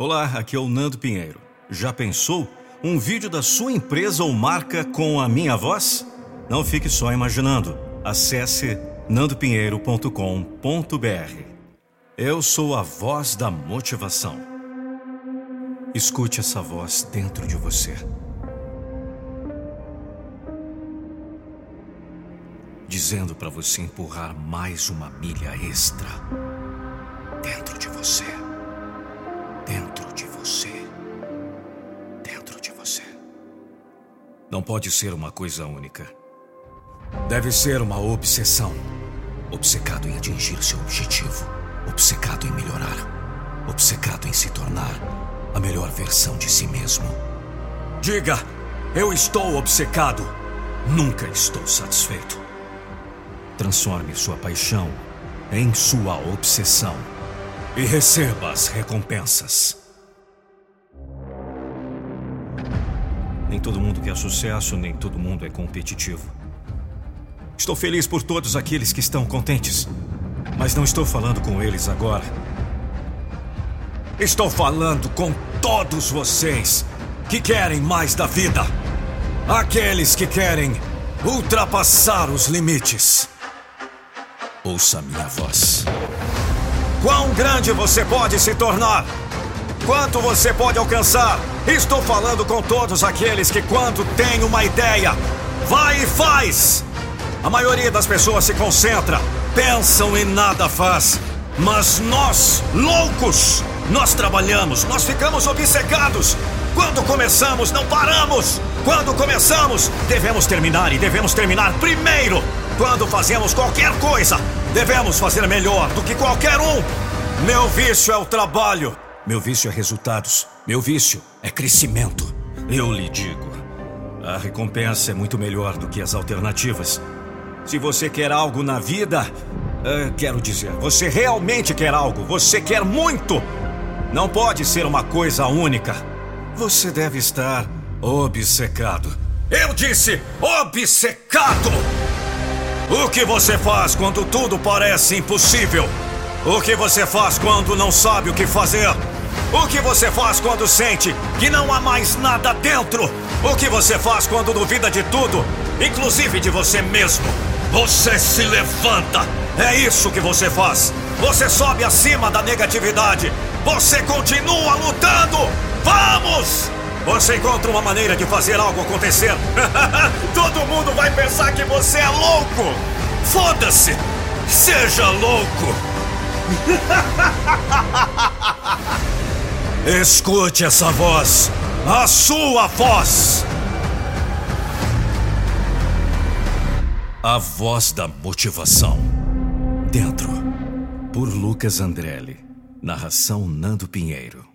Olá, aqui é o Nando Pinheiro. Já pensou um vídeo da sua empresa ou marca com a minha voz? Não fique só imaginando. Acesse nandopinheiro.com.br. Eu sou a voz da motivação. Escute essa voz dentro de você. Dizendo para você empurrar mais uma milha extra dentro de você. Dentro de você. Dentro de você. Não pode ser uma coisa única. Deve ser uma obsessão. Obcecado em atingir seu objetivo. Obcecado em melhorar. Obcecado em se tornar a melhor versão de si mesmo. Diga: Eu estou obcecado. Nunca estou satisfeito. Transforme sua paixão em sua obsessão e receba as recompensas. Nem todo mundo quer sucesso, nem todo mundo é competitivo. Estou feliz por todos aqueles que estão contentes, mas não estou falando com eles agora. Estou falando com todos vocês que querem mais da vida. Aqueles que querem ultrapassar os limites. Ouça minha voz. Quão grande você pode se tornar? Quanto você pode alcançar? Estou falando com todos aqueles que, quando têm uma ideia, vai e faz. A maioria das pessoas se concentra, pensam e nada faz. Mas nós, loucos, nós trabalhamos, nós ficamos obcecados. Quando começamos, não paramos. Quando começamos, devemos terminar e devemos terminar primeiro. Quando fazemos qualquer coisa, devemos fazer melhor do que qualquer um. Meu vício é o trabalho. Meu vício é resultados. Meu vício é crescimento. Eu lhe digo: a recompensa é muito melhor do que as alternativas. Se você quer algo na vida, uh, quero dizer, você realmente quer algo, você quer muito. Não pode ser uma coisa única. Você deve estar obcecado. Eu disse obcecado! O que você faz quando tudo parece impossível? O que você faz quando não sabe o que fazer? O que você faz quando sente que não há mais nada dentro? O que você faz quando duvida de tudo, inclusive de você mesmo? Você se levanta! É isso que você faz! Você sobe acima da negatividade! Você continua lutando! Vamos! Você encontra uma maneira de fazer algo acontecer. Todo mundo vai pensar que você é louco. Foda-se! Seja louco! Escute essa voz, a sua voz. A voz da motivação. Dentro, por Lucas Andrelli. Narração Nando Pinheiro.